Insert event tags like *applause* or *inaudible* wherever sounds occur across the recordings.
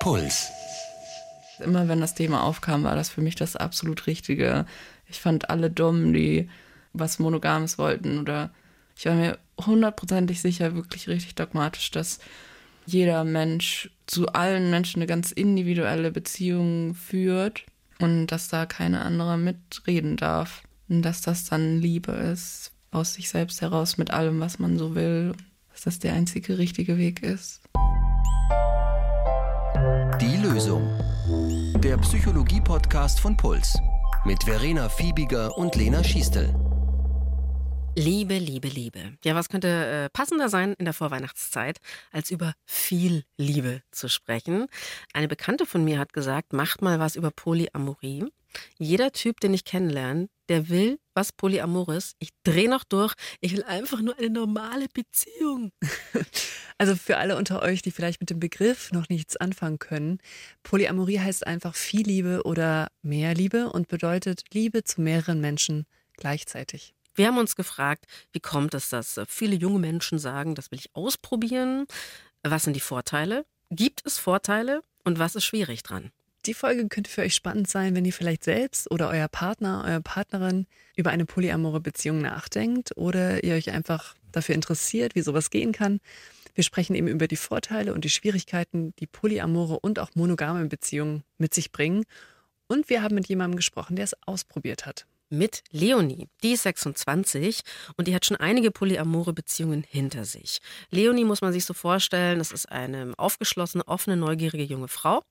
Puls. Immer wenn das Thema aufkam, war das für mich das absolut Richtige. Ich fand alle dumm, die was Monogames wollten oder ich war mir hundertprozentig sicher, wirklich richtig dogmatisch, dass jeder Mensch zu allen Menschen eine ganz individuelle Beziehung führt und dass da keine andere mitreden darf. Und dass das dann Liebe ist, aus sich selbst heraus mit allem, was man so will. Dass das der einzige richtige Weg ist. Lösung. Der Psychologie-Podcast von Puls. Mit Verena Fiebiger und Lena Schiestel. Liebe, Liebe, Liebe. Ja, was könnte äh, passender sein in der Vorweihnachtszeit, als über viel Liebe zu sprechen? Eine Bekannte von mir hat gesagt, macht mal was über Polyamorie. Jeder Typ, den ich kennenlerne, der will was Polyamores. Ich drehe noch durch. Ich will einfach nur eine normale Beziehung. *laughs* Also für alle unter euch, die vielleicht mit dem Begriff noch nichts anfangen können, Polyamorie heißt einfach viel Liebe oder mehr Liebe und bedeutet Liebe zu mehreren Menschen gleichzeitig. Wir haben uns gefragt, wie kommt es, dass viele junge Menschen sagen, das will ich ausprobieren? Was sind die Vorteile? Gibt es Vorteile? Und was ist schwierig dran? Die Folge könnte für euch spannend sein, wenn ihr vielleicht selbst oder euer Partner, eure Partnerin über eine polyamore Beziehung nachdenkt oder ihr euch einfach dafür interessiert, wie sowas gehen kann. Wir sprechen eben über die Vorteile und die Schwierigkeiten, die polyamore und auch monogame Beziehungen mit sich bringen. Und wir haben mit jemandem gesprochen, der es ausprobiert hat mit Leonie. Die ist 26 und die hat schon einige polyamore Beziehungen hinter sich. Leonie muss man sich so vorstellen, das ist eine aufgeschlossene, offene, neugierige junge Frau,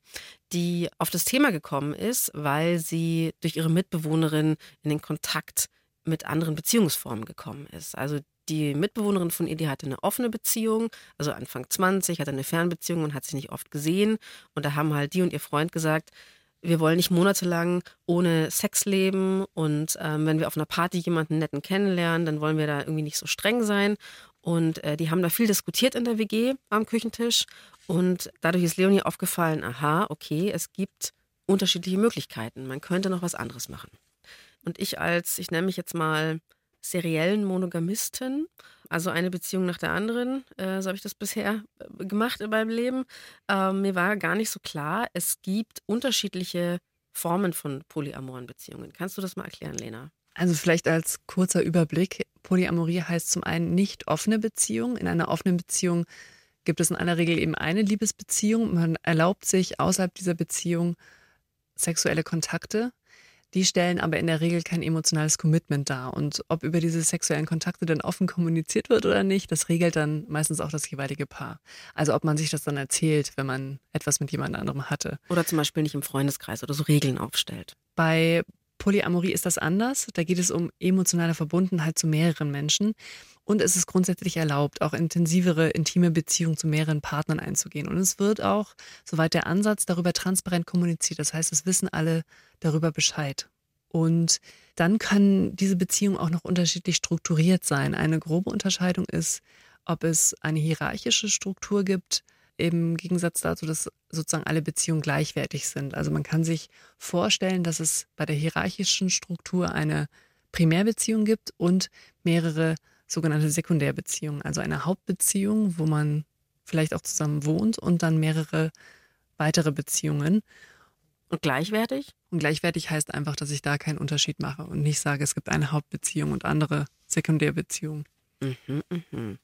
die auf das Thema gekommen ist, weil sie durch ihre Mitbewohnerin in den Kontakt mit anderen Beziehungsformen gekommen ist. Also die Mitbewohnerin von ihr, die hatte eine offene Beziehung, also Anfang 20, hatte eine Fernbeziehung und hat sich nicht oft gesehen. Und da haben halt die und ihr Freund gesagt, wir wollen nicht monatelang ohne Sex leben und ähm, wenn wir auf einer Party jemanden netten kennenlernen, dann wollen wir da irgendwie nicht so streng sein. Und äh, die haben da viel diskutiert in der WG am Küchentisch und dadurch ist Leonie aufgefallen, aha, okay, es gibt unterschiedliche Möglichkeiten. Man könnte noch was anderes machen. Und ich als, ich nenne mich jetzt mal seriellen Monogamisten, also eine Beziehung nach der anderen. Äh, so habe ich das bisher äh, gemacht in meinem Leben. Ähm, mir war gar nicht so klar, es gibt unterschiedliche Formen von polyamoren Beziehungen. Kannst du das mal erklären, Lena? Also vielleicht als kurzer Überblick. Polyamorie heißt zum einen nicht offene Beziehung. In einer offenen Beziehung gibt es in aller Regel eben eine Liebesbeziehung. Man erlaubt sich außerhalb dieser Beziehung sexuelle Kontakte. Die stellen aber in der Regel kein emotionales Commitment dar. Und ob über diese sexuellen Kontakte dann offen kommuniziert wird oder nicht, das regelt dann meistens auch das jeweilige Paar. Also ob man sich das dann erzählt, wenn man etwas mit jemand anderem hatte. Oder zum Beispiel nicht im Freundeskreis oder so Regeln aufstellt. Bei Polyamorie ist das anders. Da geht es um emotionale Verbundenheit zu mehreren Menschen. Und es ist grundsätzlich erlaubt, auch intensivere, intime Beziehungen zu mehreren Partnern einzugehen. Und es wird auch, soweit der Ansatz, darüber transparent kommuniziert. Das heißt, es wissen alle darüber Bescheid. Und dann kann diese Beziehung auch noch unterschiedlich strukturiert sein. Eine grobe Unterscheidung ist, ob es eine hierarchische Struktur gibt, im Gegensatz dazu, dass sozusagen alle Beziehungen gleichwertig sind. Also man kann sich vorstellen, dass es bei der hierarchischen Struktur eine Primärbeziehung gibt und mehrere sogenannte Sekundärbeziehung, also eine Hauptbeziehung, wo man vielleicht auch zusammen wohnt und dann mehrere weitere Beziehungen. Und gleichwertig? Und gleichwertig heißt einfach, dass ich da keinen Unterschied mache und nicht sage, es gibt eine Hauptbeziehung und andere Sekundärbeziehungen. Mhm, mh.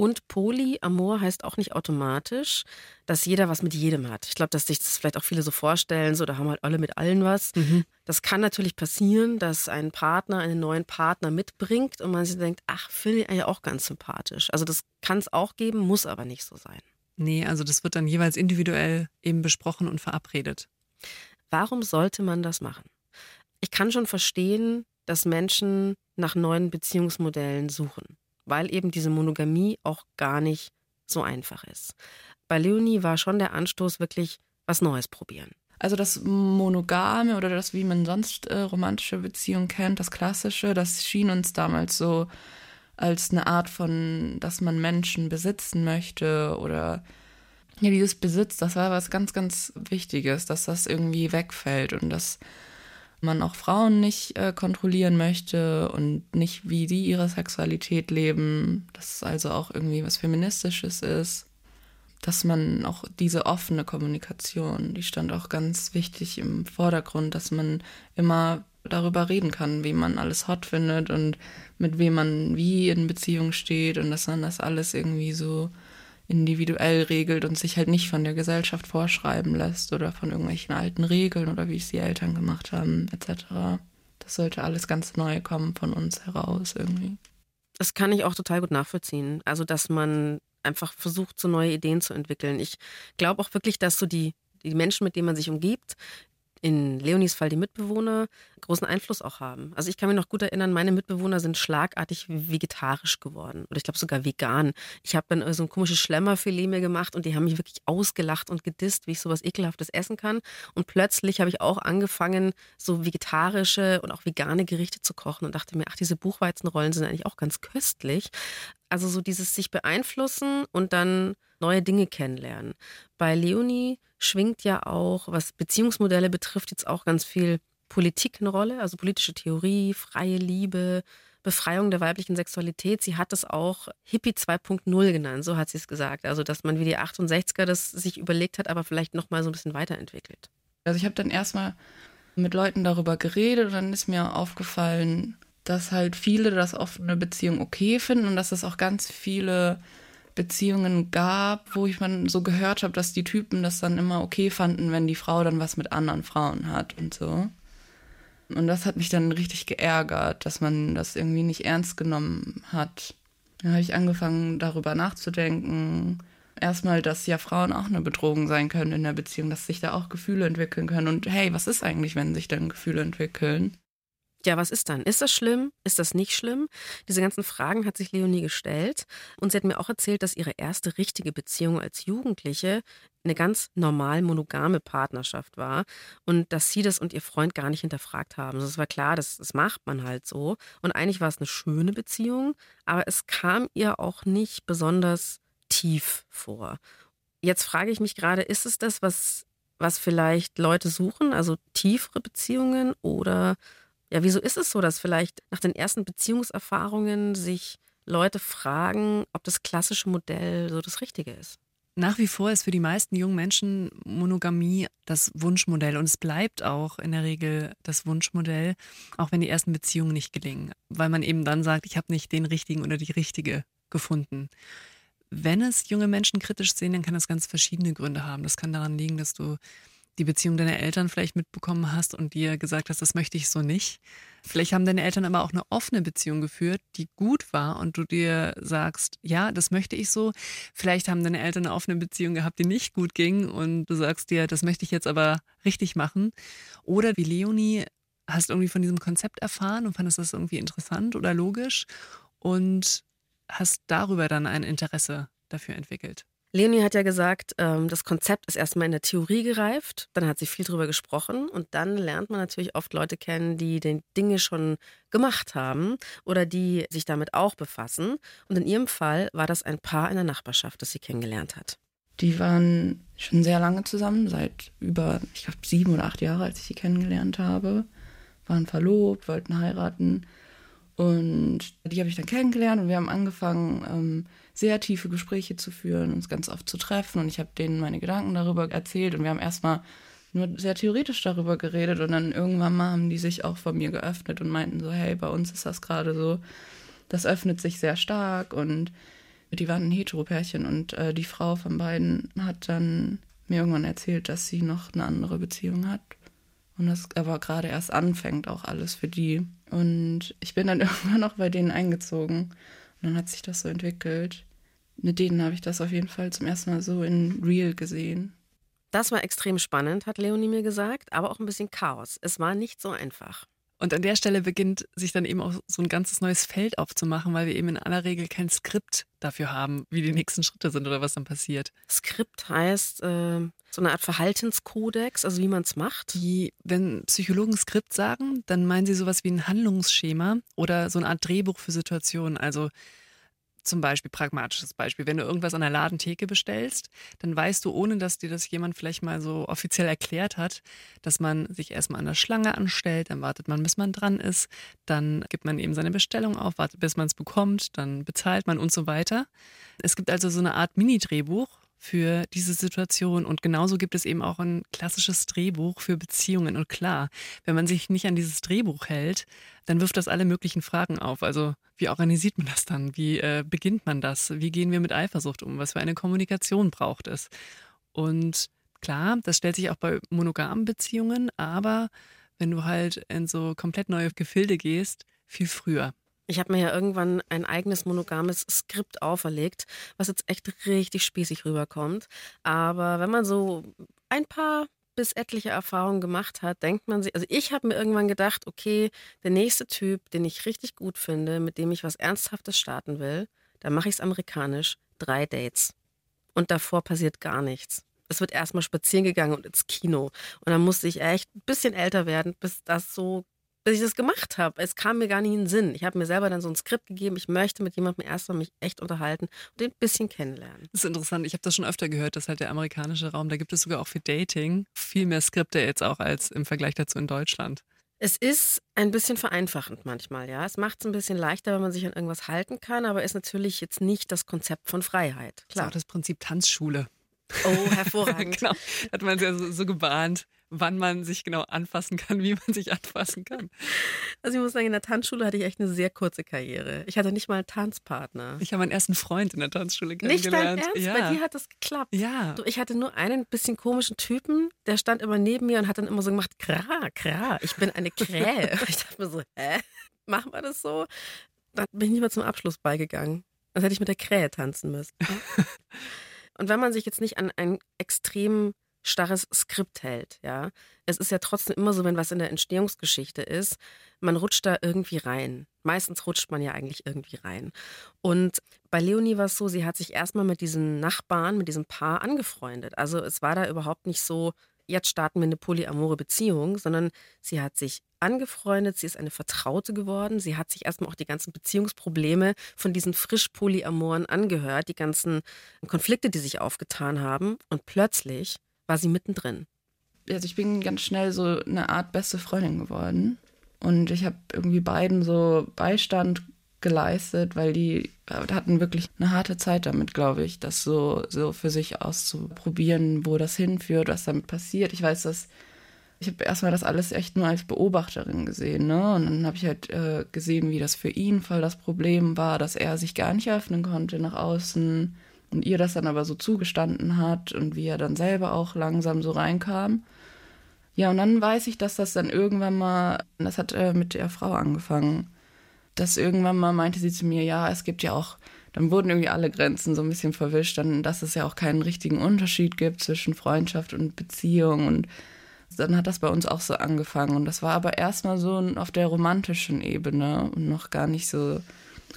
Und Polyamor heißt auch nicht automatisch, dass jeder was mit jedem hat. Ich glaube, dass sich das vielleicht auch viele so vorstellen, so da haben halt alle mit allen was. Mhm. Das kann natürlich passieren, dass ein Partner einen neuen Partner mitbringt und man sich denkt, ach, finde ich eigentlich auch ganz sympathisch. Also das kann es auch geben, muss aber nicht so sein. Nee, also das wird dann jeweils individuell eben besprochen und verabredet. Warum sollte man das machen? Ich kann schon verstehen, dass Menschen nach neuen Beziehungsmodellen suchen weil eben diese Monogamie auch gar nicht so einfach ist. Bei Leonie war schon der Anstoß wirklich was Neues probieren. Also das Monogame oder das, wie man sonst äh, romantische Beziehungen kennt, das Klassische, das schien uns damals so als eine Art von, dass man Menschen besitzen möchte oder ja, dieses Besitz, das war was ganz, ganz Wichtiges, dass das irgendwie wegfällt und dass man auch Frauen nicht äh, kontrollieren möchte und nicht, wie die ihre Sexualität leben, dass es also auch irgendwie was Feministisches ist. dass man auch diese offene Kommunikation, die stand auch ganz wichtig im Vordergrund, dass man immer darüber reden kann, wie man alles hot findet und mit wem man wie in Beziehung steht und dass man das alles irgendwie so individuell regelt und sich halt nicht von der Gesellschaft vorschreiben lässt oder von irgendwelchen alten Regeln oder wie es die Eltern gemacht haben, etc. Das sollte alles ganz neu kommen von uns heraus irgendwie. Das kann ich auch total gut nachvollziehen. Also, dass man einfach versucht, so neue Ideen zu entwickeln. Ich glaube auch wirklich, dass so die, die Menschen, mit denen man sich umgibt, in Leonis Fall die Mitbewohner großen Einfluss auch haben. Also ich kann mich noch gut erinnern, meine Mitbewohner sind schlagartig vegetarisch geworden oder ich glaube sogar vegan. Ich habe dann so ein komisches Schlemmerfilet mir gemacht und die haben mich wirklich ausgelacht und gedisst, wie ich sowas ekelhaftes essen kann. Und plötzlich habe ich auch angefangen, so vegetarische und auch vegane Gerichte zu kochen und dachte mir, ach, diese Buchweizenrollen sind eigentlich auch ganz köstlich. Also so dieses sich beeinflussen und dann neue Dinge kennenlernen. Bei Leonie schwingt ja auch, was Beziehungsmodelle betrifft, jetzt auch ganz viel Politik eine Rolle, also politische Theorie, freie Liebe, Befreiung der weiblichen Sexualität. Sie hat es auch Hippie 2.0 genannt, so hat sie es gesagt. Also, dass man wie die 68er das sich überlegt hat, aber vielleicht nochmal so ein bisschen weiterentwickelt. Also, ich habe dann erstmal mit Leuten darüber geredet und dann ist mir aufgefallen, dass halt viele das offene Beziehung okay finden und dass es auch ganz viele Beziehungen gab, wo ich man so gehört habe, dass die Typen das dann immer okay fanden, wenn die Frau dann was mit anderen Frauen hat und so. Und das hat mich dann richtig geärgert, dass man das irgendwie nicht ernst genommen hat. Dann habe ich angefangen, darüber nachzudenken. Erstmal, dass ja Frauen auch eine Bedrohung sein können in der Beziehung, dass sich da auch Gefühle entwickeln können. Und hey, was ist eigentlich, wenn sich dann Gefühle entwickeln? Ja, was ist dann? Ist das schlimm? Ist das nicht schlimm? Diese ganzen Fragen hat sich Leonie gestellt. Und sie hat mir auch erzählt, dass ihre erste richtige Beziehung als Jugendliche eine ganz normal monogame Partnerschaft war und dass sie das und ihr Freund gar nicht hinterfragt haben. Also es war klar, das, das macht man halt so. Und eigentlich war es eine schöne Beziehung, aber es kam ihr auch nicht besonders tief vor. Jetzt frage ich mich gerade, ist es das, was, was vielleicht Leute suchen, also tiefere Beziehungen oder ja, wieso ist es so, dass vielleicht nach den ersten Beziehungserfahrungen sich Leute fragen, ob das klassische Modell so das Richtige ist? Nach wie vor ist für die meisten jungen Menschen Monogamie das Wunschmodell und es bleibt auch in der Regel das Wunschmodell, auch wenn die ersten Beziehungen nicht gelingen, weil man eben dann sagt, ich habe nicht den richtigen oder die richtige gefunden. Wenn es junge Menschen kritisch sehen, dann kann das ganz verschiedene Gründe haben. Das kann daran liegen, dass du die Beziehung deiner Eltern vielleicht mitbekommen hast und dir gesagt hast, das möchte ich so nicht. Vielleicht haben deine Eltern aber auch eine offene Beziehung geführt, die gut war und du dir sagst, ja, das möchte ich so. Vielleicht haben deine Eltern eine offene Beziehung gehabt, die nicht gut ging und du sagst dir, das möchte ich jetzt aber richtig machen. Oder wie Leonie, hast irgendwie von diesem Konzept erfahren und fandest das irgendwie interessant oder logisch und hast darüber dann ein Interesse dafür entwickelt. Leonie hat ja gesagt, ähm, das Konzept ist erstmal in der Theorie gereift, dann hat sie viel drüber gesprochen und dann lernt man natürlich oft Leute kennen, die den Dinge schon gemacht haben oder die sich damit auch befassen. Und in ihrem Fall war das ein Paar in der Nachbarschaft, das sie kennengelernt hat. Die waren schon sehr lange zusammen, seit über, ich glaube, sieben oder acht Jahre, als ich sie kennengelernt habe. Waren verlobt, wollten heiraten. Und die habe ich dann kennengelernt und wir haben angefangen, ähm, sehr tiefe Gespräche zu führen, uns ganz oft zu treffen. Und ich habe denen meine Gedanken darüber erzählt und wir haben erstmal nur sehr theoretisch darüber geredet. Und dann irgendwann mal haben die sich auch vor mir geöffnet und meinten so, hey, bei uns ist das gerade so, das öffnet sich sehr stark. Und die waren ein Heteropärchen. Und äh, die Frau von beiden hat dann mir irgendwann erzählt, dass sie noch eine andere Beziehung hat und das aber gerade erst anfängt auch alles für die. Und ich bin dann *laughs* irgendwann noch bei denen eingezogen und dann hat sich das so entwickelt mit denen habe ich das auf jeden Fall zum ersten Mal so in real gesehen. Das war extrem spannend, hat Leonie mir gesagt, aber auch ein bisschen Chaos. Es war nicht so einfach. Und an der Stelle beginnt sich dann eben auch so ein ganzes neues Feld aufzumachen, weil wir eben in aller Regel kein Skript dafür haben, wie die nächsten Schritte sind oder was dann passiert. Skript heißt äh, so eine Art Verhaltenskodex, also wie man es macht. Die, wenn Psychologen Skript sagen, dann meinen sie sowas wie ein Handlungsschema oder so eine Art Drehbuch für Situationen. Also zum Beispiel, pragmatisches Beispiel, wenn du irgendwas an der Ladentheke bestellst, dann weißt du, ohne dass dir das jemand vielleicht mal so offiziell erklärt hat, dass man sich erstmal an der Schlange anstellt, dann wartet man, bis man dran ist, dann gibt man eben seine Bestellung auf, wartet, bis man es bekommt, dann bezahlt man und so weiter. Es gibt also so eine Art Mini-Drehbuch, für diese Situation. Und genauso gibt es eben auch ein klassisches Drehbuch für Beziehungen. Und klar, wenn man sich nicht an dieses Drehbuch hält, dann wirft das alle möglichen Fragen auf. Also wie organisiert man das dann? Wie äh, beginnt man das? Wie gehen wir mit Eifersucht um? Was für eine Kommunikation braucht es? Und klar, das stellt sich auch bei monogamen Beziehungen, aber wenn du halt in so komplett neue Gefilde gehst, viel früher. Ich habe mir ja irgendwann ein eigenes monogames Skript auferlegt, was jetzt echt richtig spießig rüberkommt. Aber wenn man so ein paar bis etliche Erfahrungen gemacht hat, denkt man sich, also ich habe mir irgendwann gedacht, okay, der nächste Typ, den ich richtig gut finde, mit dem ich was Ernsthaftes starten will, dann mache ich es amerikanisch, drei Dates. Und davor passiert gar nichts. Es wird erstmal spazieren gegangen und ins Kino. Und dann musste ich echt ein bisschen älter werden, bis das so bis ich das gemacht habe. Es kam mir gar nicht in den Sinn. Ich habe mir selber dann so ein Skript gegeben. Ich möchte mit jemandem erstmal mich echt unterhalten und den ein bisschen kennenlernen. Das ist interessant. Ich habe das schon öfter gehört, dass halt der amerikanische Raum, da gibt es sogar auch für Dating viel mehr Skripte jetzt auch als im Vergleich dazu in Deutschland. Es ist ein bisschen vereinfachend manchmal, ja. Es macht es ein bisschen leichter, wenn man sich an irgendwas halten kann, aber ist natürlich jetzt nicht das Konzept von Freiheit. Klar. Das ist auch das Prinzip Tanzschule. Oh, hervorragend. *laughs* genau. Hat man es ja so, so gebahnt wann man sich genau anfassen kann, *laughs* wie man sich anfassen kann. Also ich muss sagen, in der Tanzschule hatte ich echt eine sehr kurze Karriere. Ich hatte nicht mal einen Tanzpartner. Ich habe meinen ersten Freund in der Tanzschule kennengelernt. Nicht dein Ernst? Ja. Bei dir hat das geklappt. Ja. Du, ich hatte nur einen bisschen komischen Typen, der stand immer neben mir und hat dann immer so gemacht, kra, kra, ich bin eine Krähe. *laughs* *laughs* ich dachte mir so, hä? Machen wir das so? Dann bin ich nicht mehr zum Abschluss beigegangen. Als hätte ich mit der Krähe tanzen müssen. und wenn man sich jetzt nicht an einen extrem starres Skript hält, ja. Es ist ja trotzdem immer so, wenn was in der Entstehungsgeschichte ist, man rutscht da irgendwie rein. Meistens rutscht man ja eigentlich irgendwie rein. Und bei Leonie war es so, sie hat sich erstmal mit diesen Nachbarn, mit diesem Paar angefreundet. Also es war da überhaupt nicht so, jetzt starten wir eine polyamore Beziehung, sondern sie hat sich angefreundet, sie ist eine Vertraute geworden, sie hat sich erstmal auch die ganzen Beziehungsprobleme von diesen frisch Polyamoren angehört, die ganzen Konflikte, die sich aufgetan haben und plötzlich war sie mittendrin. Also ich bin ganz schnell so eine Art beste Freundin geworden. Und ich habe irgendwie beiden so Beistand geleistet, weil die hatten wirklich eine harte Zeit damit, glaube ich, das so, so für sich auszuprobieren, wo das hinführt, was damit passiert. Ich weiß, dass ich habe erstmal das alles echt nur als Beobachterin gesehen, ne? Und dann habe ich halt äh, gesehen, wie das für ihn voll das Problem war, dass er sich gar nicht öffnen konnte nach außen und ihr das dann aber so zugestanden hat und wie er dann selber auch langsam so reinkam. Ja, und dann weiß ich, dass das dann irgendwann mal, das hat äh, mit der Frau angefangen, dass irgendwann mal meinte sie zu mir, ja, es gibt ja auch, dann wurden irgendwie alle Grenzen so ein bisschen verwischt, dann, dass es ja auch keinen richtigen Unterschied gibt zwischen Freundschaft und Beziehung und dann hat das bei uns auch so angefangen und das war aber erstmal so auf der romantischen Ebene und noch gar nicht so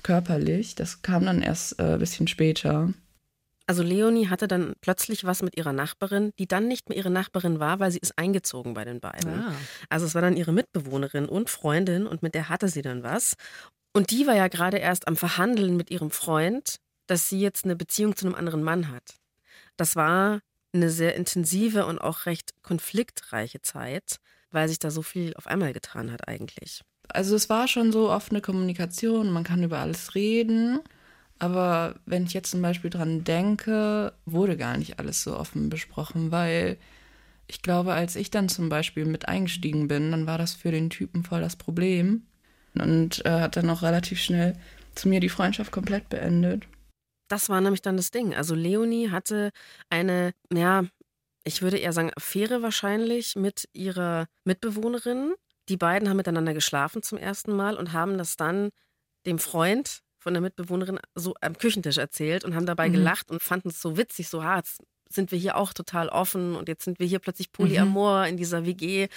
körperlich. Das kam dann erst äh, ein bisschen später. Also Leonie hatte dann plötzlich was mit ihrer Nachbarin, die dann nicht mehr ihre Nachbarin war, weil sie ist eingezogen bei den beiden. Ah. Also es war dann ihre Mitbewohnerin und Freundin und mit der hatte sie dann was. Und die war ja gerade erst am Verhandeln mit ihrem Freund, dass sie jetzt eine Beziehung zu einem anderen Mann hat. Das war eine sehr intensive und auch recht konfliktreiche Zeit, weil sich da so viel auf einmal getan hat eigentlich. Also es war schon so offene Kommunikation, man kann über alles reden. Aber wenn ich jetzt zum Beispiel dran denke, wurde gar nicht alles so offen besprochen, weil ich glaube, als ich dann zum Beispiel mit eingestiegen bin, dann war das für den Typen voll das Problem und äh, hat dann auch relativ schnell zu mir die Freundschaft komplett beendet. Das war nämlich dann das Ding. Also Leonie hatte eine, ja, ich würde eher sagen, Affäre wahrscheinlich mit ihrer Mitbewohnerin. Die beiden haben miteinander geschlafen zum ersten Mal und haben das dann dem Freund von der Mitbewohnerin so am Küchentisch erzählt und haben dabei mhm. gelacht und fanden es so witzig, so, ha, jetzt sind wir hier auch total offen und jetzt sind wir hier plötzlich Polyamor mhm. in dieser WG.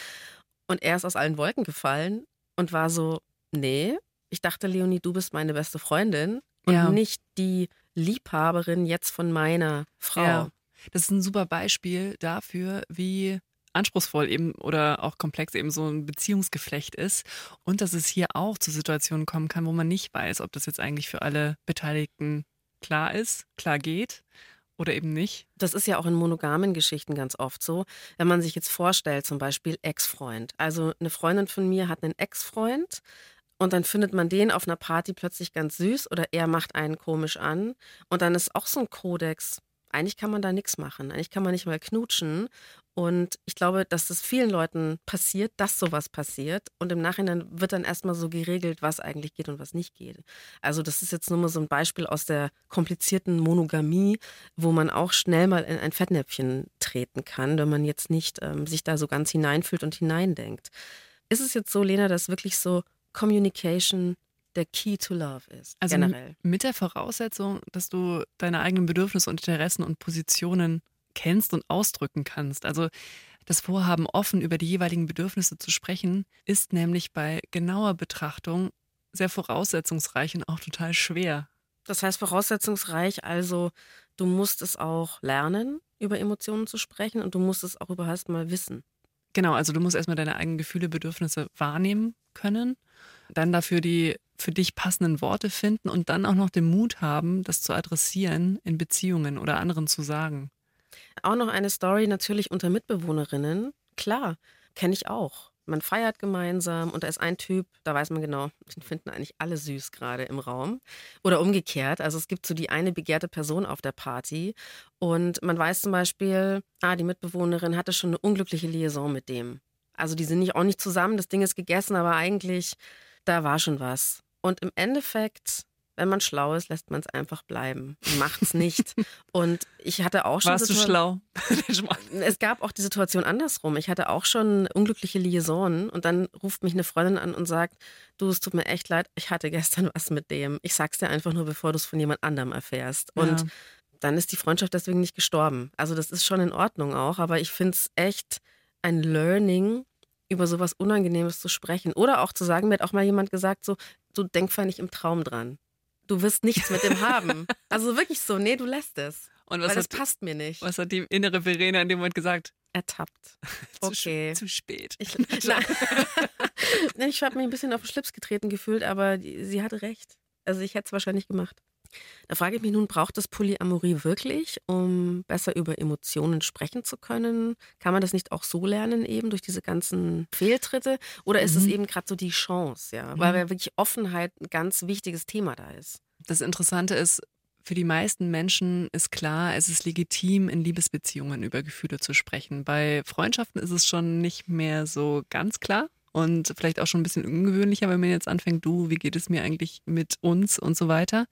Und er ist aus allen Wolken gefallen und war so, nee, ich dachte, Leonie, du bist meine beste Freundin und ja. nicht die Liebhaberin jetzt von meiner Frau. Ja. Das ist ein super Beispiel dafür, wie anspruchsvoll eben oder auch komplex eben so ein Beziehungsgeflecht ist und dass es hier auch zu Situationen kommen kann, wo man nicht weiß, ob das jetzt eigentlich für alle Beteiligten klar ist, klar geht oder eben nicht. Das ist ja auch in monogamen Geschichten ganz oft so. Wenn man sich jetzt vorstellt, zum Beispiel Ex-Freund. Also eine Freundin von mir hat einen Ex-Freund und dann findet man den auf einer Party plötzlich ganz süß oder er macht einen komisch an und dann ist auch so ein Kodex eigentlich kann man da nichts machen. Eigentlich kann man nicht mal knutschen. Und ich glaube, dass das vielen Leuten passiert, dass sowas passiert. Und im Nachhinein wird dann erstmal so geregelt, was eigentlich geht und was nicht geht. Also das ist jetzt nur mal so ein Beispiel aus der komplizierten Monogamie, wo man auch schnell mal in ein Fettnäpfchen treten kann, wenn man jetzt nicht ähm, sich da so ganz hineinfühlt und hineindenkt. Ist es jetzt so, Lena, dass wirklich so Communication der Key to Love ist. Also generell. mit der Voraussetzung, dass du deine eigenen Bedürfnisse und Interessen und Positionen kennst und ausdrücken kannst. Also das Vorhaben, offen über die jeweiligen Bedürfnisse zu sprechen, ist nämlich bei genauer Betrachtung sehr voraussetzungsreich und auch total schwer. Das heißt voraussetzungsreich, also du musst es auch lernen, über Emotionen zu sprechen und du musst es auch überhaupt mal wissen. Genau, also du musst erstmal deine eigenen Gefühle, Bedürfnisse wahrnehmen können, dann dafür die für dich passenden Worte finden und dann auch noch den Mut haben, das zu adressieren in Beziehungen oder anderen zu sagen. Auch noch eine Story natürlich unter Mitbewohnerinnen. Klar, kenne ich auch. Man feiert gemeinsam und da ist ein Typ, da weiß man genau, den finden eigentlich alle süß gerade im Raum. Oder umgekehrt. Also es gibt so die eine begehrte Person auf der Party und man weiß zum Beispiel, ah, die Mitbewohnerin hatte schon eine unglückliche Liaison mit dem. Also die sind nicht auch nicht zusammen, das Ding ist gegessen, aber eigentlich, da war schon was. Und im Endeffekt wenn man schlau ist, lässt man es einfach bleiben. Macht es nicht. *laughs* Und ich hatte auch schon. Warst du schlau? *laughs* es gab auch die Situation andersrum. Ich hatte auch schon unglückliche Liaison und dann ruft mich eine Freundin an und sagt, du, es tut mir echt leid, ich hatte gestern *laughs* was mit dem. Ich sag's dir einfach nur, bevor du es von jemand anderem erfährst. Und ja. dann ist die Freundschaft deswegen nicht gestorben. Also das ist schon in Ordnung auch, aber ich finde es echt ein Learning, über sowas Unangenehmes zu sprechen. Oder auch zu sagen, mir hat auch mal jemand gesagt, so, du denk nicht im Traum dran du wirst nichts mit dem haben. *laughs* Also wirklich so, nee, du lässt es. Und was weil das passt mir nicht. Was hat die innere Verena in dem Moment gesagt? Ertappt. *laughs* Okay. zu, zu spät. Ich, *laughs* ich habe mich ein bisschen auf den Schlips getreten gefühlt, aber die, sie hatte recht. Also ich hätte es wahrscheinlich gemacht. Da frage ich mich nun, braucht das Polyamorie wirklich, um besser über Emotionen sprechen zu können? Kann man das nicht auch so lernen, eben durch diese ganzen Fehltritte? Oder ist mhm. es eben gerade so die Chance, ja? Weil mhm. wirklich Offenheit ein ganz wichtiges Thema da ist. Das Interessante ist, für die meisten Menschen ist klar, es ist legitim, in Liebesbeziehungen über Gefühle zu sprechen. Bei Freundschaften ist es schon nicht mehr so ganz klar und vielleicht auch schon ein bisschen ungewöhnlicher, wenn man jetzt anfängt, du, wie geht es mir eigentlich mit uns und so weiter.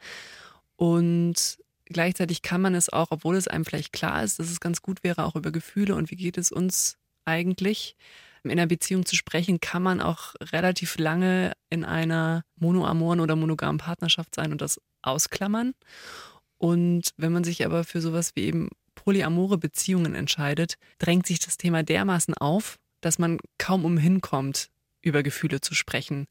Und gleichzeitig kann man es auch, obwohl es einem vielleicht klar ist, dass es ganz gut wäre, auch über Gefühle und wie geht es uns eigentlich, in einer Beziehung zu sprechen, kann man auch relativ lange in einer monoamoren oder monogamen Partnerschaft sein und das ausklammern. Und wenn man sich aber für sowas wie eben polyamore Beziehungen entscheidet, drängt sich das Thema dermaßen auf, dass man kaum umhin kommt, über Gefühle zu sprechen.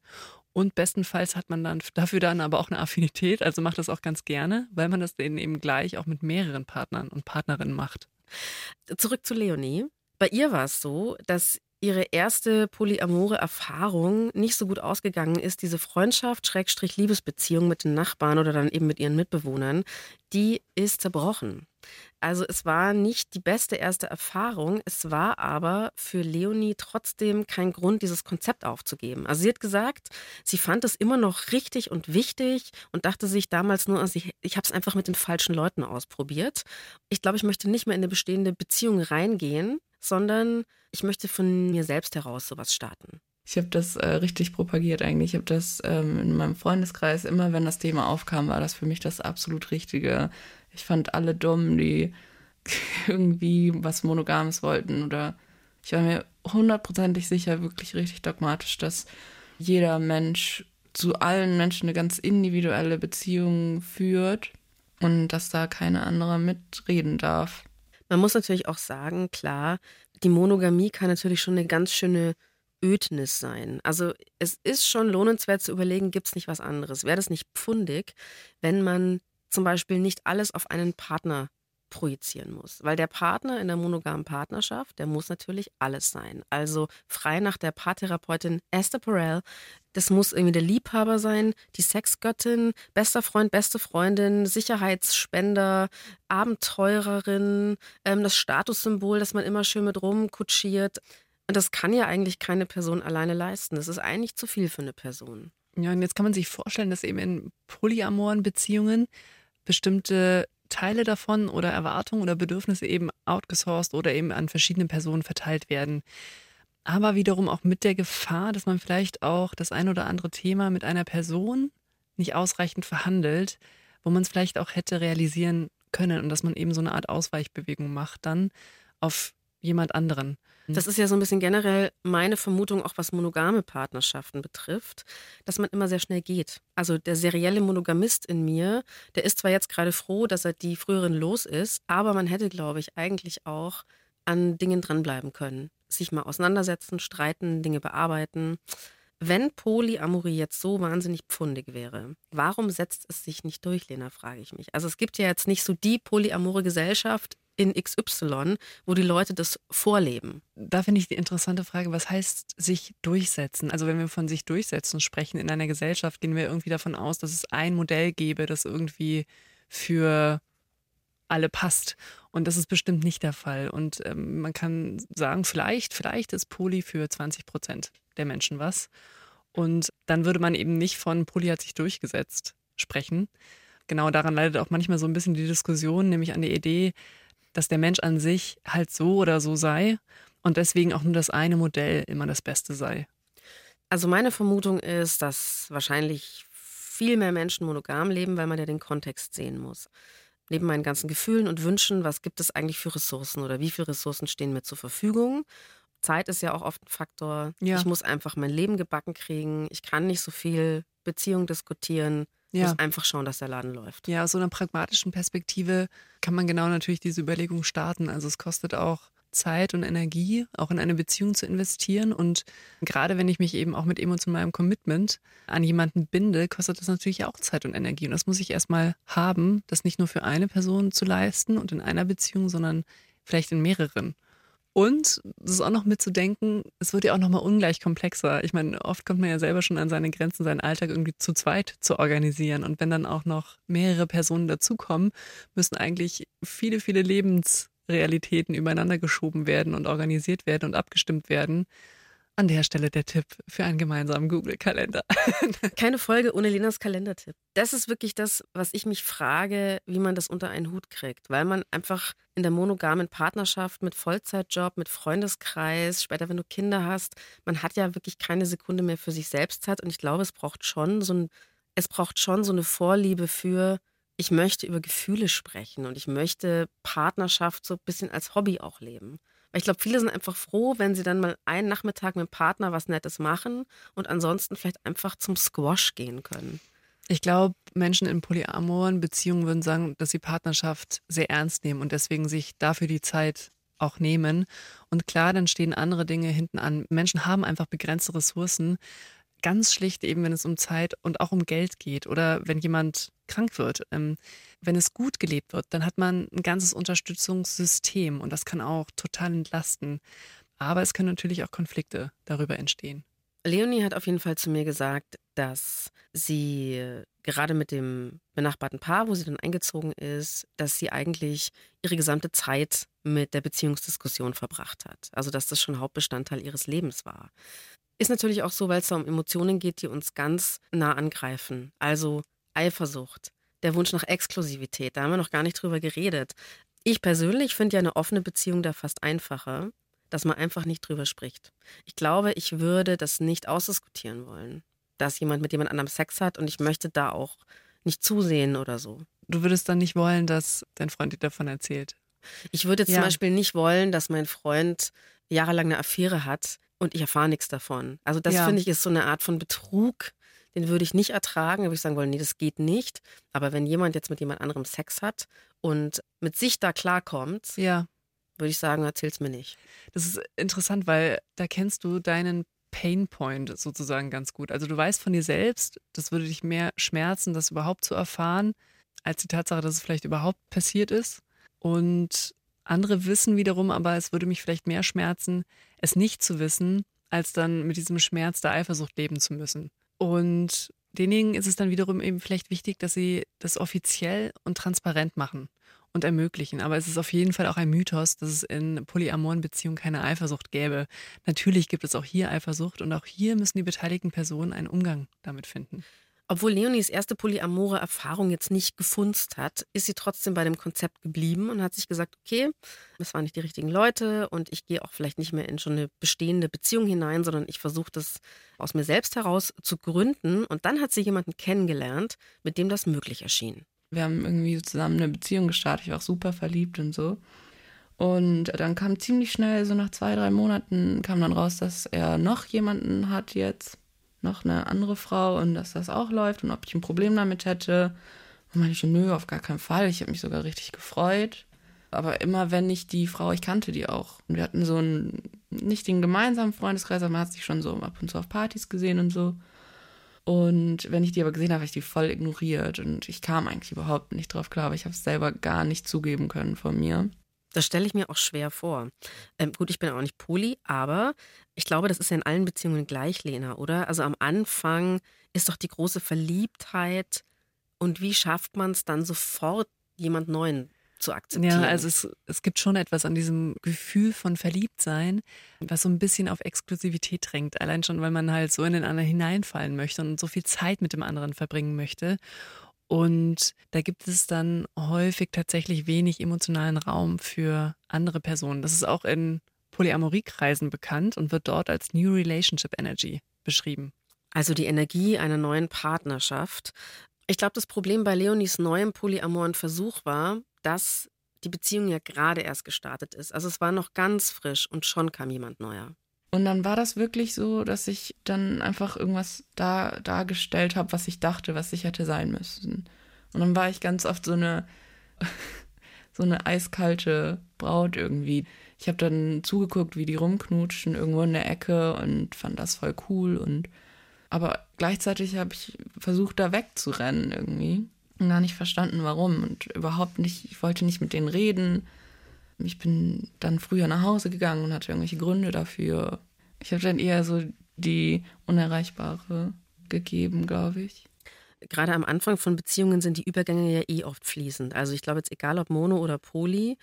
Und bestenfalls hat man dann *laughs* dafür dann aber auch eine Affinität, also macht das auch ganz gerne, weil man das dann eben gleich auch mit mehreren Partnern und Partnerinnen macht. Zurück zu Leonie. Bei ihr war es so, dass ihre erste polyamore Erfahrung nicht so gut ausgegangen ist, diese Freundschaft, Schrägstrich Liebesbeziehung mit den Nachbarn oder dann eben mit ihren Mitbewohnern, die ist zerbrochen. Also es war nicht die beste erste Erfahrung, es war aber für Leonie trotzdem kein Grund, dieses Konzept aufzugeben. Also sie hat gesagt, sie fand es immer noch richtig und wichtig und dachte sich damals nur, also ich, ich habe es einfach mit den falschen Leuten ausprobiert. Ich glaube, ich möchte nicht mehr in eine bestehende Beziehung reingehen, sondern ich möchte von mir selbst heraus sowas starten. Ich habe das äh, richtig propagiert eigentlich. Ich habe das ähm, in meinem Freundeskreis, immer wenn das Thema aufkam, war das für mich das absolut Richtige. Ich fand alle dumm, die *laughs* irgendwie was Monogames wollten oder ich war mir hundertprozentig sicher, wirklich richtig dogmatisch, dass jeder Mensch zu allen Menschen eine ganz individuelle Beziehung führt und dass da keine andere mitreden darf. Man muss natürlich auch sagen, klar, die Monogamie kann natürlich schon eine ganz schöne Ödnis sein. Also es ist schon lohnenswert zu überlegen, gibt es nicht was anderes? Wäre das nicht pfundig, wenn man zum Beispiel nicht alles auf einen Partner projizieren muss. Weil der Partner in der monogamen Partnerschaft, der muss natürlich alles sein. Also frei nach der Paartherapeutin Esther Perel, das muss irgendwie der Liebhaber sein, die Sexgöttin, bester Freund, beste Freundin, Sicherheitsspender, Abenteurerin, ähm, das Statussymbol, das man immer schön mit rumkutschiert. Und das kann ja eigentlich keine Person alleine leisten. Das ist eigentlich zu viel für eine Person. Ja, und jetzt kann man sich vorstellen, dass eben in polyamoren Beziehungen bestimmte Teile davon oder Erwartungen oder Bedürfnisse eben outgesourced oder eben an verschiedene Personen verteilt werden. Aber wiederum auch mit der Gefahr, dass man vielleicht auch das ein oder andere Thema mit einer Person nicht ausreichend verhandelt, wo man es vielleicht auch hätte realisieren können und dass man eben so eine Art Ausweichbewegung macht dann auf jemand anderen. Das ist ja so ein bisschen generell meine Vermutung, auch was monogame Partnerschaften betrifft, dass man immer sehr schnell geht. Also der serielle Monogamist in mir, der ist zwar jetzt gerade froh, dass er die früheren los ist, aber man hätte, glaube ich, eigentlich auch an Dingen dranbleiben können. Sich mal auseinandersetzen, streiten, Dinge bearbeiten. Wenn Polyamorie jetzt so wahnsinnig pfundig wäre, warum setzt es sich nicht durch, Lena, frage ich mich. Also es gibt ja jetzt nicht so die polyamore Gesellschaft in XY, wo die Leute das vorleben. Da finde ich die interessante Frage, was heißt sich durchsetzen? Also wenn wir von sich durchsetzen sprechen in einer Gesellschaft, gehen wir irgendwie davon aus, dass es ein Modell gäbe, das irgendwie für alle passt. Und das ist bestimmt nicht der Fall. Und ähm, man kann sagen, vielleicht, vielleicht ist Poly für 20 Prozent der Menschen was. Und dann würde man eben nicht von Poly hat sich durchgesetzt sprechen. Genau daran leidet auch manchmal so ein bisschen die Diskussion, nämlich an der Idee, dass der Mensch an sich halt so oder so sei und deswegen auch nur das eine Modell immer das Beste sei. Also meine Vermutung ist, dass wahrscheinlich viel mehr Menschen monogam leben, weil man ja den Kontext sehen muss. Neben meinen ganzen Gefühlen und Wünschen, was gibt es eigentlich für Ressourcen oder wie viele Ressourcen stehen mir zur Verfügung? Zeit ist ja auch oft ein Faktor. Ja. Ich muss einfach mein Leben gebacken kriegen. Ich kann nicht so viel Beziehung diskutieren. Ja. muss einfach schauen, dass der Laden läuft. Ja, aus so einer pragmatischen Perspektive kann man genau natürlich diese Überlegung starten. Also es kostet auch Zeit und Energie, auch in eine Beziehung zu investieren. Und gerade wenn ich mich eben auch mit emotionalem Commitment an jemanden binde, kostet das natürlich auch Zeit und Energie. Und das muss ich erstmal haben, das nicht nur für eine Person zu leisten und in einer Beziehung, sondern vielleicht in mehreren. Und es ist auch noch mitzudenken, es wird ja auch nochmal ungleich komplexer. Ich meine, oft kommt man ja selber schon an seine Grenzen, seinen Alltag irgendwie zu zweit zu organisieren. Und wenn dann auch noch mehrere Personen dazukommen, müssen eigentlich viele, viele Lebensrealitäten übereinander geschoben werden und organisiert werden und abgestimmt werden. An der Stelle der Tipp für einen gemeinsamen Google-Kalender. *laughs* Keine Folge ohne Lenas Kalendertipp. Das ist wirklich das, was ich mich frage, wie man das unter einen Hut kriegt. Weil man einfach in der monogamen Partnerschaft mit Vollzeitjob, mit Freundeskreis, später, wenn du Kinder hast, man hat ja wirklich keine Sekunde mehr für sich selbst hat. Und ich glaube, es braucht schon so ein, es braucht schon so eine Vorliebe für, ich möchte über Gefühle sprechen und ich möchte Partnerschaft so ein bisschen als Hobby auch leben. Weil ich glaube, viele sind einfach froh, wenn sie dann mal einen Nachmittag mit dem Partner was Nettes machen und ansonsten vielleicht einfach zum Squash gehen können. Ich glaube, Menschen in polyamoren Beziehungen würden sagen, dass sie Partnerschaft sehr ernst nehmen und deswegen sich dafür die Zeit auch nehmen. Und klar, dann stehen andere Dinge hinten an. Menschen haben einfach begrenzte Ressourcen. Ganz schlicht eben, wenn es um Zeit und auch um Geld geht oder wenn jemand krank wird. Ähm, wenn es gut gelebt wird, dann hat man ein ganzes Unterstützungssystem und das kann auch total entlasten. Aber es können natürlich auch Konflikte darüber entstehen. Leonie hat auf jeden Fall zu mir gesagt, dass sie gerade mit dem benachbarten Paar, wo sie dann eingezogen ist, dass sie eigentlich ihre gesamte Zeit mit der Beziehungsdiskussion verbracht hat. Also dass das schon Hauptbestandteil ihres Lebens war. Ist natürlich auch so, weil es da um Emotionen geht, die uns ganz nah angreifen. Also Eifersucht, der Wunsch nach Exklusivität, da haben wir noch gar nicht drüber geredet. Ich persönlich finde ja eine offene Beziehung da fast einfacher, dass man einfach nicht drüber spricht. Ich glaube, ich würde das nicht ausdiskutieren wollen, dass jemand mit jemand anderem Sex hat und ich möchte da auch nicht zusehen oder so. Du würdest dann nicht wollen, dass dein Freund dir davon erzählt? Ich würde ja. zum Beispiel nicht wollen, dass mein Freund jahrelang eine Affäre hat und ich erfahre nichts davon. Also das ja. finde ich ist so eine Art von Betrug, den würde ich nicht ertragen. Da würde ich sagen wollen, nee, das geht nicht. Aber wenn jemand jetzt mit jemand anderem Sex hat und mit sich da klarkommt, ja. würde ich sagen, erzähl's mir nicht. Das ist interessant, weil da kennst du deinen Painpoint sozusagen ganz gut. Also du weißt von dir selbst, das würde dich mehr schmerzen, das überhaupt zu erfahren, als die Tatsache, dass es vielleicht überhaupt passiert ist. Und andere wissen wiederum, aber es würde mich vielleicht mehr schmerzen, es nicht zu wissen, als dann mit diesem Schmerz der Eifersucht leben zu müssen. Und denjenigen ist es dann wiederum eben vielleicht wichtig, dass sie das offiziell und transparent machen und ermöglichen. Aber es ist auf jeden Fall auch ein Mythos, dass es in polyamoren Beziehungen keine Eifersucht gäbe. Natürlich gibt es auch hier Eifersucht und auch hier müssen die beteiligten Personen einen Umgang damit finden. Obwohl Leonies erste polyamore Erfahrung jetzt nicht gefunzt hat, ist sie trotzdem bei dem Konzept geblieben und hat sich gesagt, okay, das waren nicht die richtigen Leute und ich gehe auch vielleicht nicht mehr in schon eine bestehende Beziehung hinein, sondern ich versuche das aus mir selbst heraus zu gründen. Und dann hat sie jemanden kennengelernt, mit dem das möglich erschien. Wir haben irgendwie zusammen eine Beziehung gestartet, ich war auch super verliebt und so. Und dann kam ziemlich schnell, so nach zwei, drei Monaten, kam dann raus, dass er noch jemanden hat jetzt noch eine andere Frau und dass das auch läuft und ob ich ein Problem damit hätte. Und meinte ich, nö, auf gar keinen Fall. Ich habe mich sogar richtig gefreut. Aber immer wenn ich die Frau, ich kannte die auch. Und wir hatten so einen, nicht den gemeinsamen Freundeskreis, aber man hat sich schon so ab und zu auf Partys gesehen und so. Und wenn ich die aber gesehen habe, habe ich die voll ignoriert. Und ich kam eigentlich überhaupt nicht drauf klar, aber ich habe es selber gar nicht zugeben können von mir. Das stelle ich mir auch schwer vor. Ähm, gut, ich bin auch nicht Poli, aber ich glaube, das ist ja in allen Beziehungen gleich, Lena, oder? Also am Anfang ist doch die große Verliebtheit und wie schafft man es dann sofort, jemand Neuen zu akzeptieren? Ja, also es, es gibt schon etwas an diesem Gefühl von Verliebtsein, was so ein bisschen auf Exklusivität drängt. Allein schon, weil man halt so in den anderen hineinfallen möchte und so viel Zeit mit dem anderen verbringen möchte. Und da gibt es dann häufig tatsächlich wenig emotionalen Raum für andere Personen. Das ist auch in Polyamoriekreisen bekannt und wird dort als New Relationship Energy beschrieben. Also die Energie einer neuen Partnerschaft. Ich glaube, das Problem bei Leonis neuem polyamoren Versuch war, dass die Beziehung ja gerade erst gestartet ist. Also es war noch ganz frisch und schon kam jemand neuer. Und dann war das wirklich so, dass ich dann einfach irgendwas da dargestellt habe, was ich dachte, was ich hätte sein müssen. Und dann war ich ganz oft so eine *laughs* so eine eiskalte Braut irgendwie. Ich habe dann zugeguckt, wie die rumknutschen irgendwo in der Ecke und fand das voll cool und aber gleichzeitig habe ich versucht da wegzurennen irgendwie und gar nicht verstanden warum und überhaupt nicht, ich wollte nicht mit denen reden ich bin dann früher nach Hause gegangen und hatte irgendwelche Gründe dafür. Ich habe dann eher so die Unerreichbare gegeben, glaube ich. Gerade am Anfang von Beziehungen sind die Übergänge ja eh oft fließend. Also ich glaube jetzt egal ob Mono oder Poly,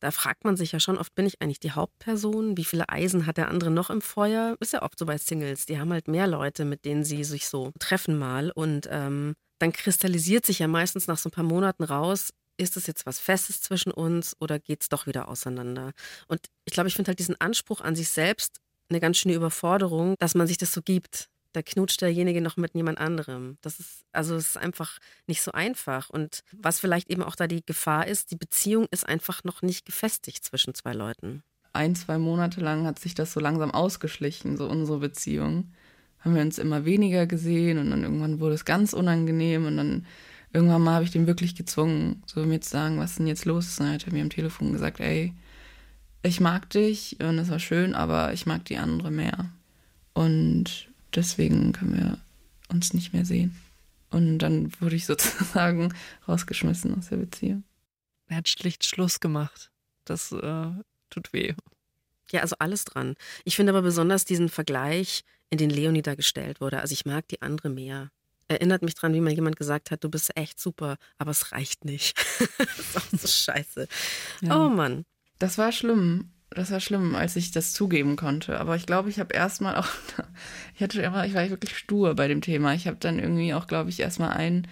da fragt man sich ja schon oft, bin ich eigentlich die Hauptperson? Wie viele Eisen hat der andere noch im Feuer? Ist ja oft so bei Singles. Die haben halt mehr Leute, mit denen sie sich so treffen mal. Und ähm, dann kristallisiert sich ja meistens nach so ein paar Monaten raus, ist es jetzt was Festes zwischen uns oder geht es doch wieder auseinander? Und ich glaube, ich finde halt diesen Anspruch an sich selbst eine ganz schöne Überforderung, dass man sich das so gibt. Da knutscht derjenige noch mit jemand anderem. Das ist, also es ist einfach nicht so einfach. Und was vielleicht eben auch da die Gefahr ist, die Beziehung ist einfach noch nicht gefestigt zwischen zwei Leuten. Ein, zwei Monate lang hat sich das so langsam ausgeschlichen, so unsere Beziehung. Haben wir uns immer weniger gesehen und dann irgendwann wurde es ganz unangenehm und dann irgendwann mal habe ich den wirklich gezwungen, so mir zu sagen, was denn jetzt los ist. Und dann hat er mir am Telefon gesagt, ey, ich mag dich und es war schön, aber ich mag die andere mehr. Und deswegen können wir uns nicht mehr sehen. Und dann wurde ich *laughs* sozusagen rausgeschmissen aus der Beziehung. Er hat schlicht Schluss gemacht. Das äh, tut weh. Ja, also alles dran. Ich finde aber besonders diesen Vergleich, in den Leonie da gestellt wurde. Also ich mag die andere mehr erinnert mich dran, wie mal jemand gesagt hat, du bist echt super, aber es reicht nicht. *laughs* das ist auch so scheiße. Ja. Oh Mann. Das war schlimm. Das war schlimm, als ich das zugeben konnte. Aber ich glaube, ich habe erstmal auch, *laughs* ich hatte immer, ich war wirklich stur bei dem Thema. Ich habe dann irgendwie auch, glaube ich, erstmal ein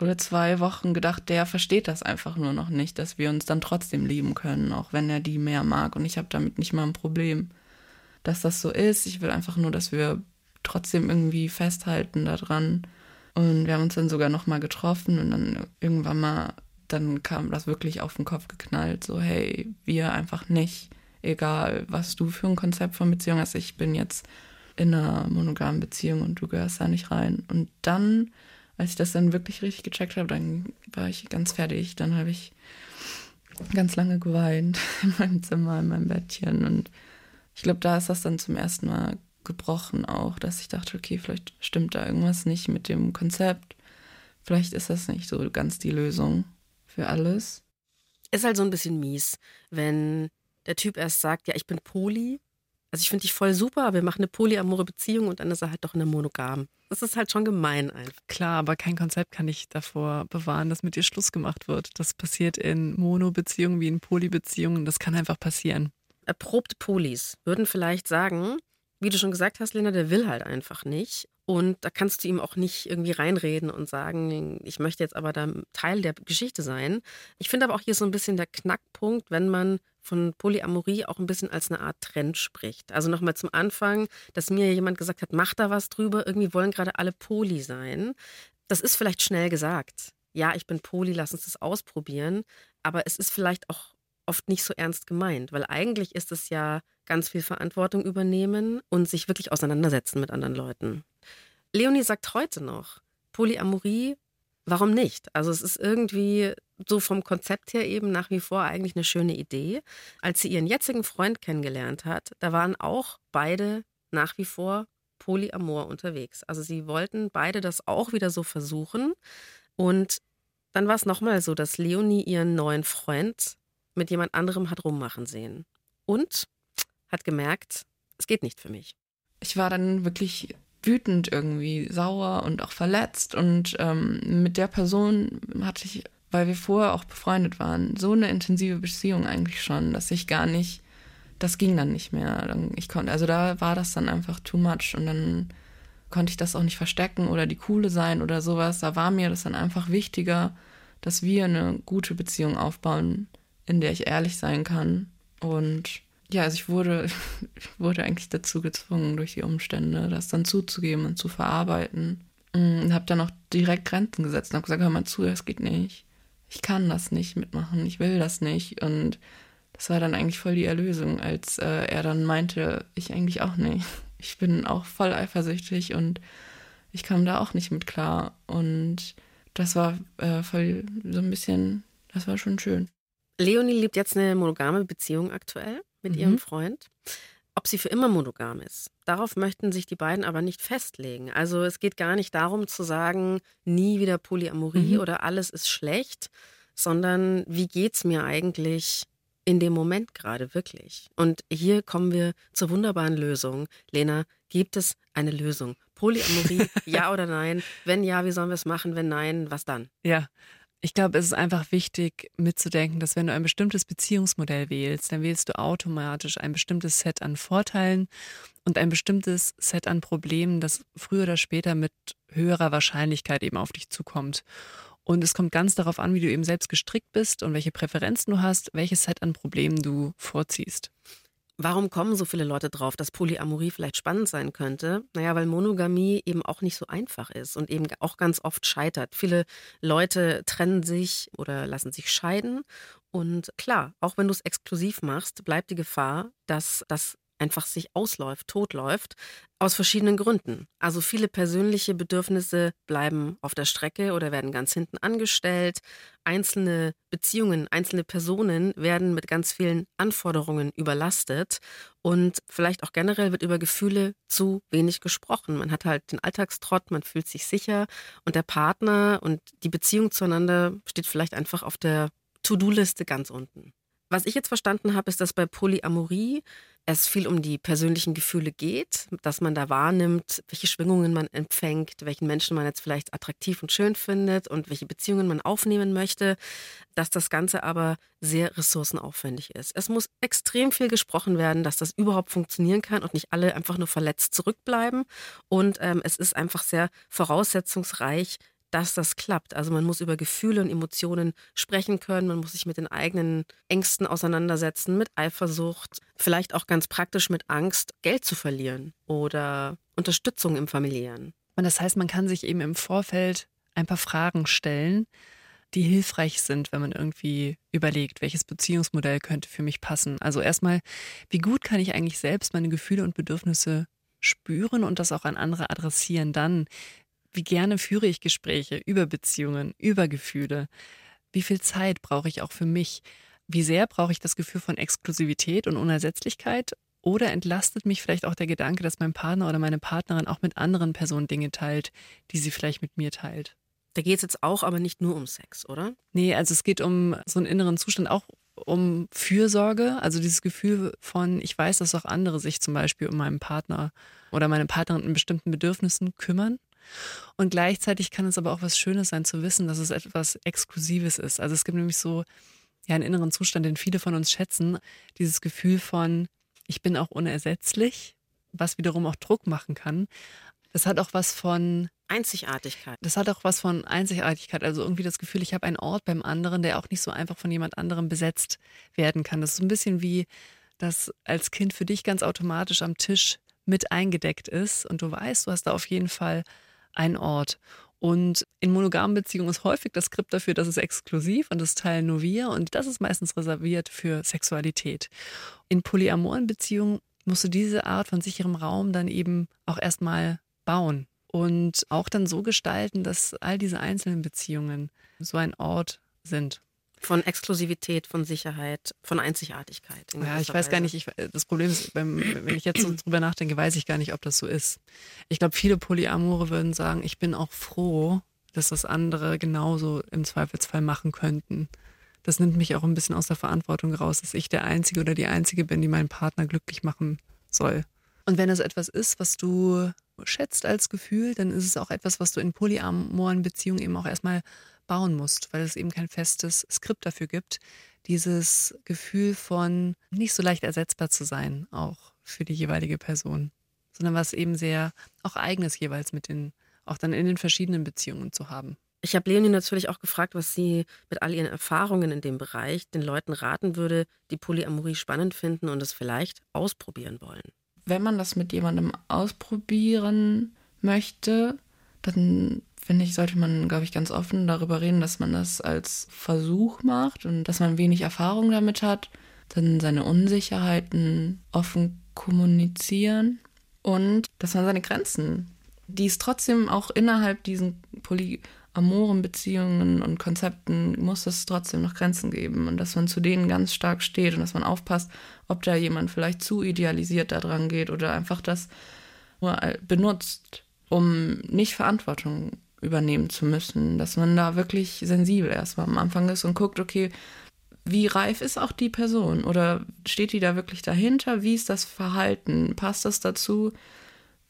oder zwei Wochen gedacht, der versteht das einfach nur noch nicht, dass wir uns dann trotzdem lieben können, auch wenn er die mehr mag. Und ich habe damit nicht mal ein Problem, dass das so ist. Ich will einfach nur, dass wir trotzdem irgendwie festhalten daran, und wir haben uns dann sogar nochmal getroffen und dann irgendwann mal, dann kam das wirklich auf den Kopf geknallt, so hey, wir einfach nicht, egal was du für ein Konzept von Beziehung hast, ich bin jetzt in einer monogamen Beziehung und du gehörst da nicht rein. Und dann, als ich das dann wirklich richtig gecheckt habe, dann war ich ganz fertig. Dann habe ich ganz lange geweint *laughs* in meinem Zimmer, in meinem Bettchen. Und ich glaube, da ist das dann zum ersten Mal gebrochen auch, dass ich dachte, okay, vielleicht stimmt da irgendwas nicht mit dem Konzept. Vielleicht ist das nicht so ganz die Lösung für alles. Ist halt so ein bisschen mies, wenn der Typ erst sagt, ja, ich bin Poli. Also ich finde dich voll super, wir machen eine polyamore Beziehung und dann ist er halt doch eine monogam. Das ist halt schon gemein einfach. Klar, aber kein Konzept kann ich davor bewahren, dass mit dir Schluss gemacht wird. Das passiert in Mono-Beziehungen wie in Poly-Beziehungen. Das kann einfach passieren. Erprobte Polis würden vielleicht sagen, wie du schon gesagt hast, Lena, der will halt einfach nicht. Und da kannst du ihm auch nicht irgendwie reinreden und sagen, ich möchte jetzt aber da Teil der Geschichte sein. Ich finde aber auch hier so ein bisschen der Knackpunkt, wenn man von Polyamorie auch ein bisschen als eine Art Trend spricht. Also nochmal zum Anfang, dass mir jemand gesagt hat, mach da was drüber, irgendwie wollen gerade alle Poly sein. Das ist vielleicht schnell gesagt. Ja, ich bin Poly, lass uns das ausprobieren. Aber es ist vielleicht auch oft nicht so ernst gemeint, weil eigentlich ist es ja ganz viel Verantwortung übernehmen und sich wirklich auseinandersetzen mit anderen Leuten. Leonie sagt heute noch, Polyamorie, warum nicht? Also es ist irgendwie so vom Konzept her eben nach wie vor eigentlich eine schöne Idee. Als sie ihren jetzigen Freund kennengelernt hat, da waren auch beide nach wie vor polyamor unterwegs. Also sie wollten beide das auch wieder so versuchen. Und dann war es nochmal so, dass Leonie ihren neuen Freund mit jemand anderem hat rummachen sehen. Und hat gemerkt, es geht nicht für mich. Ich war dann wirklich wütend irgendwie, sauer und auch verletzt. Und ähm, mit der Person hatte ich, weil wir vorher auch befreundet waren, so eine intensive Beziehung eigentlich schon, dass ich gar nicht, das ging dann nicht mehr. Ich konnte, also da war das dann einfach too much und dann konnte ich das auch nicht verstecken oder die Coole sein oder sowas. Da war mir das dann einfach wichtiger, dass wir eine gute Beziehung aufbauen, in der ich ehrlich sein kann. Und ja, also ich wurde, ich *laughs* wurde eigentlich dazu gezwungen durch die Umstände, das dann zuzugeben und zu verarbeiten. Und habe dann auch direkt Grenzen gesetzt und habe gesagt, hör mal zu, das geht nicht. Ich kann das nicht mitmachen, ich will das nicht. Und das war dann eigentlich voll die Erlösung, als äh, er dann meinte, ich eigentlich auch nicht. Ich bin auch voll eifersüchtig und ich kam da auch nicht mit klar. Und das war äh, voll so ein bisschen, das war schon schön. Leonie lebt jetzt eine monogame Beziehung aktuell mit mhm. ihrem Freund. Ob sie für immer monogam ist, darauf möchten sich die beiden aber nicht festlegen. Also es geht gar nicht darum zu sagen, nie wieder Polyamorie mhm. oder alles ist schlecht, sondern wie geht's mir eigentlich in dem Moment gerade wirklich? Und hier kommen wir zur wunderbaren Lösung. Lena, gibt es eine Lösung? Polyamorie, *laughs* ja oder nein? Wenn ja, wie sollen wir es machen? Wenn nein, was dann? Ja, ich glaube, es ist einfach wichtig mitzudenken, dass wenn du ein bestimmtes Beziehungsmodell wählst, dann wählst du automatisch ein bestimmtes Set an Vorteilen und ein bestimmtes Set an Problemen, das früher oder später mit höherer Wahrscheinlichkeit eben auf dich zukommt. Und es kommt ganz darauf an, wie du eben selbst gestrickt bist und welche Präferenzen du hast, welches Set an Problemen du vorziehst. Warum kommen so viele Leute drauf, dass Polyamorie vielleicht spannend sein könnte? Naja, weil Monogamie eben auch nicht so einfach ist und eben auch ganz oft scheitert. Viele Leute trennen sich oder lassen sich scheiden. Und klar, auch wenn du es exklusiv machst, bleibt die Gefahr, dass das einfach sich ausläuft, totläuft, aus verschiedenen Gründen. Also viele persönliche Bedürfnisse bleiben auf der Strecke oder werden ganz hinten angestellt. Einzelne Beziehungen, einzelne Personen werden mit ganz vielen Anforderungen überlastet. Und vielleicht auch generell wird über Gefühle zu wenig gesprochen. Man hat halt den Alltagstrott, man fühlt sich sicher und der Partner und die Beziehung zueinander steht vielleicht einfach auf der To-Do-Liste ganz unten. Was ich jetzt verstanden habe, ist, dass bei Polyamorie es viel um die persönlichen Gefühle geht, dass man da wahrnimmt, welche Schwingungen man empfängt, welchen Menschen man jetzt vielleicht attraktiv und schön findet und welche Beziehungen man aufnehmen möchte, dass das Ganze aber sehr ressourcenaufwendig ist. Es muss extrem viel gesprochen werden, dass das überhaupt funktionieren kann und nicht alle einfach nur verletzt zurückbleiben. Und ähm, es ist einfach sehr voraussetzungsreich, dass das klappt. Also man muss über Gefühle und Emotionen sprechen können, man muss sich mit den eigenen Ängsten auseinandersetzen, mit Eifersucht, vielleicht auch ganz praktisch mit Angst, Geld zu verlieren oder Unterstützung im familiären. Und das heißt, man kann sich eben im Vorfeld ein paar Fragen stellen, die hilfreich sind, wenn man irgendwie überlegt, welches Beziehungsmodell könnte für mich passen. Also erstmal, wie gut kann ich eigentlich selbst meine Gefühle und Bedürfnisse spüren und das auch an andere adressieren? Dann, wie gerne führe ich Gespräche über Beziehungen, über Gefühle? Wie viel Zeit brauche ich auch für mich? Wie sehr brauche ich das Gefühl von Exklusivität und Unersetzlichkeit? Oder entlastet mich vielleicht auch der Gedanke, dass mein Partner oder meine Partnerin auch mit anderen Personen Dinge teilt, die sie vielleicht mit mir teilt? Da geht es jetzt auch aber nicht nur um Sex, oder? Nee, also es geht um so einen inneren Zustand, auch um Fürsorge, also dieses Gefühl von, ich weiß, dass auch andere sich zum Beispiel um meinen Partner oder meine Partnerin in bestimmten Bedürfnissen kümmern. Und gleichzeitig kann es aber auch was Schönes sein zu wissen, dass es etwas Exklusives ist. Also es gibt nämlich so ja einen inneren Zustand, den viele von uns schätzen, dieses Gefühl von ich bin auch unersetzlich, was wiederum auch Druck machen kann. Das hat auch was von Einzigartigkeit. Das hat auch was von Einzigartigkeit. Also irgendwie das Gefühl, ich habe einen Ort beim anderen, der auch nicht so einfach von jemand anderem besetzt werden kann. Das ist ein bisschen wie das als Kind für dich ganz automatisch am Tisch mit eingedeckt ist und du weißt, du hast da auf jeden Fall einen Ort. Und in monogamen Beziehungen ist häufig das Skript dafür, das ist exklusiv und das teilen nur wir und das ist meistens reserviert für Sexualität. In polyamoren Beziehungen musst du diese Art von sicherem Raum dann eben auch erstmal bauen und auch dann so gestalten, dass all diese einzelnen Beziehungen so ein Ort sind. Von Exklusivität, von Sicherheit, von Einzigartigkeit. Ja, ich weiß Weise. gar nicht, ich, das Problem ist, beim, wenn ich jetzt so drüber nachdenke, weiß ich gar nicht, ob das so ist. Ich glaube, viele Polyamore würden sagen, ich bin auch froh, dass das andere genauso im Zweifelsfall machen könnten. Das nimmt mich auch ein bisschen aus der Verantwortung raus, dass ich der Einzige oder die Einzige bin, die meinen Partner glücklich machen soll. Und wenn das etwas ist, was du schätzt als Gefühl, dann ist es auch etwas, was du in polyamoren Beziehungen eben auch erstmal bauen musst, weil es eben kein festes Skript dafür gibt. Dieses Gefühl von nicht so leicht ersetzbar zu sein, auch für die jeweilige Person, sondern was eben sehr auch eigenes jeweils mit den, auch dann in den verschiedenen Beziehungen zu haben. Ich habe Leonie natürlich auch gefragt, was sie mit all ihren Erfahrungen in dem Bereich den Leuten raten würde, die Polyamorie spannend finden und es vielleicht ausprobieren wollen wenn man das mit jemandem ausprobieren möchte, dann finde ich, sollte man, glaube ich, ganz offen darüber reden, dass man das als Versuch macht und dass man wenig Erfahrung damit hat, dann seine Unsicherheiten offen kommunizieren und dass man seine Grenzen, die es trotzdem auch innerhalb diesen Poly amoren Beziehungen und Konzepten muss es trotzdem noch Grenzen geben und dass man zu denen ganz stark steht und dass man aufpasst, ob da jemand vielleicht zu idealisiert da dran geht oder einfach das nur benutzt, um nicht Verantwortung übernehmen zu müssen, dass man da wirklich sensibel erstmal am Anfang ist und guckt, okay, wie reif ist auch die Person oder steht die da wirklich dahinter? Wie ist das Verhalten? Passt das dazu,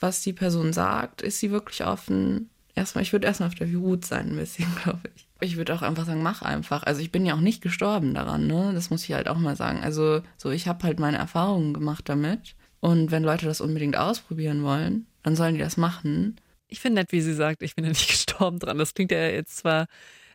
was die Person sagt? Ist sie wirklich offen? Erstmal, ich würde erstmal auf der Hut sein, ein bisschen, *laughs* glaube ich. Ich würde auch einfach sagen, mach einfach. Also ich bin ja auch nicht gestorben daran, ne? Das muss ich halt auch mal sagen. Also so, ich habe halt meine Erfahrungen gemacht damit. Und wenn Leute das unbedingt ausprobieren wollen, dann sollen die das machen. Ich finde nett, wie sie sagt, ich bin ja nicht *laughs* gestorben dran. Das klingt ja jetzt zwar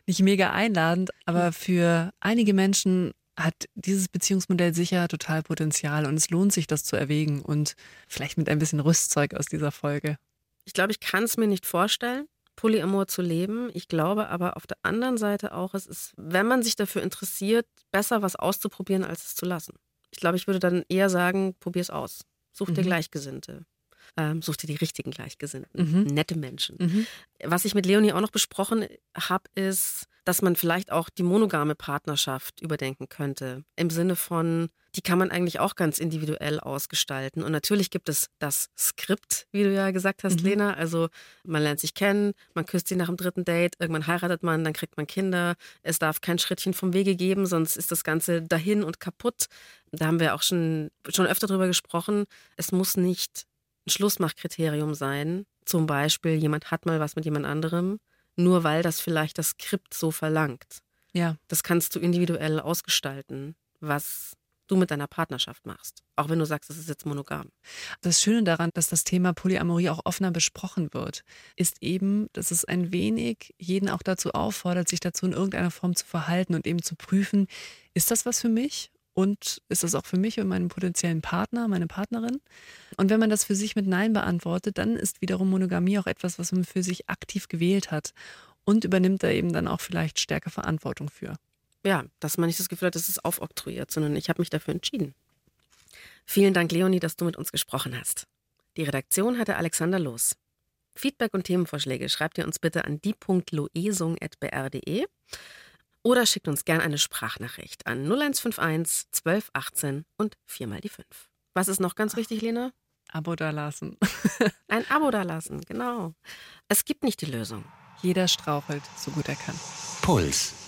nicht mega einladend, aber für einige Menschen hat dieses Beziehungsmodell sicher total Potenzial und es lohnt sich, das zu erwägen und vielleicht mit ein bisschen Rüstzeug aus dieser Folge. Ich glaube, ich kann es mir nicht vorstellen. Polyamor zu leben. Ich glaube aber auf der anderen Seite auch, es ist, wenn man sich dafür interessiert, besser was auszuprobieren, als es zu lassen. Ich glaube, ich würde dann eher sagen, probier es aus. Such dir mhm. Gleichgesinnte. Ähm, such dir die richtigen Gleichgesinnten. Mhm. Nette Menschen. Mhm. Was ich mit Leonie auch noch besprochen habe, ist, dass man vielleicht auch die monogame Partnerschaft überdenken könnte. Im Sinne von, die kann man eigentlich auch ganz individuell ausgestalten. Und natürlich gibt es das Skript, wie du ja gesagt hast, mhm. Lena. Also man lernt sich kennen, man küsst sie nach dem dritten Date, irgendwann heiratet man, dann kriegt man Kinder. Es darf kein Schrittchen vom Wege geben, sonst ist das Ganze dahin und kaputt. Da haben wir auch schon, schon öfter drüber gesprochen. Es muss nicht ein Schlussmachkriterium sein. Zum Beispiel, jemand hat mal was mit jemand anderem nur weil das vielleicht das Skript so verlangt. Ja. Das kannst du individuell ausgestalten, was du mit deiner Partnerschaft machst. Auch wenn du sagst, es ist jetzt monogam. Das Schöne daran, dass das Thema Polyamorie auch offener besprochen wird, ist eben, dass es ein wenig jeden auch dazu auffordert, sich dazu in irgendeiner Form zu verhalten und eben zu prüfen, ist das was für mich? Und ist das auch für mich und meinen potenziellen Partner, meine Partnerin? Und wenn man das für sich mit Nein beantwortet, dann ist wiederum Monogamie auch etwas, was man für sich aktiv gewählt hat und übernimmt da eben dann auch vielleicht stärker Verantwortung für. Ja, dass man nicht das Gefühl hat, es ist aufoktroyiert, sondern ich habe mich dafür entschieden. Vielen Dank, Leonie, dass du mit uns gesprochen hast. Die Redaktion hatte Alexander Los. Feedback und Themenvorschläge schreibt ihr uns bitte an die.loesung.br.de oder schickt uns gern eine Sprachnachricht an 0151 1218 und viermal die 5. Was ist noch ganz wichtig, Lena? Abo dalassen. *laughs* Ein Abo dalassen, genau. Es gibt nicht die Lösung. Jeder strauchelt, so gut er kann. Puls.